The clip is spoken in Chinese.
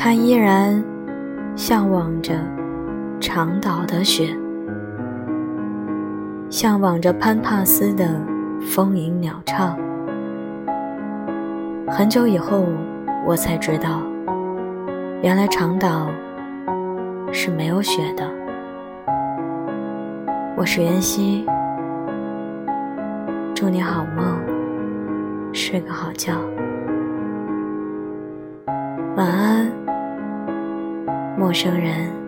他依然向往着长岛的雪，向往着潘帕斯的风吟鸟唱。很久以后，我才知道，原来长岛是没有雪的。我是袁熙，祝你好梦，睡个好觉，晚安。陌生人。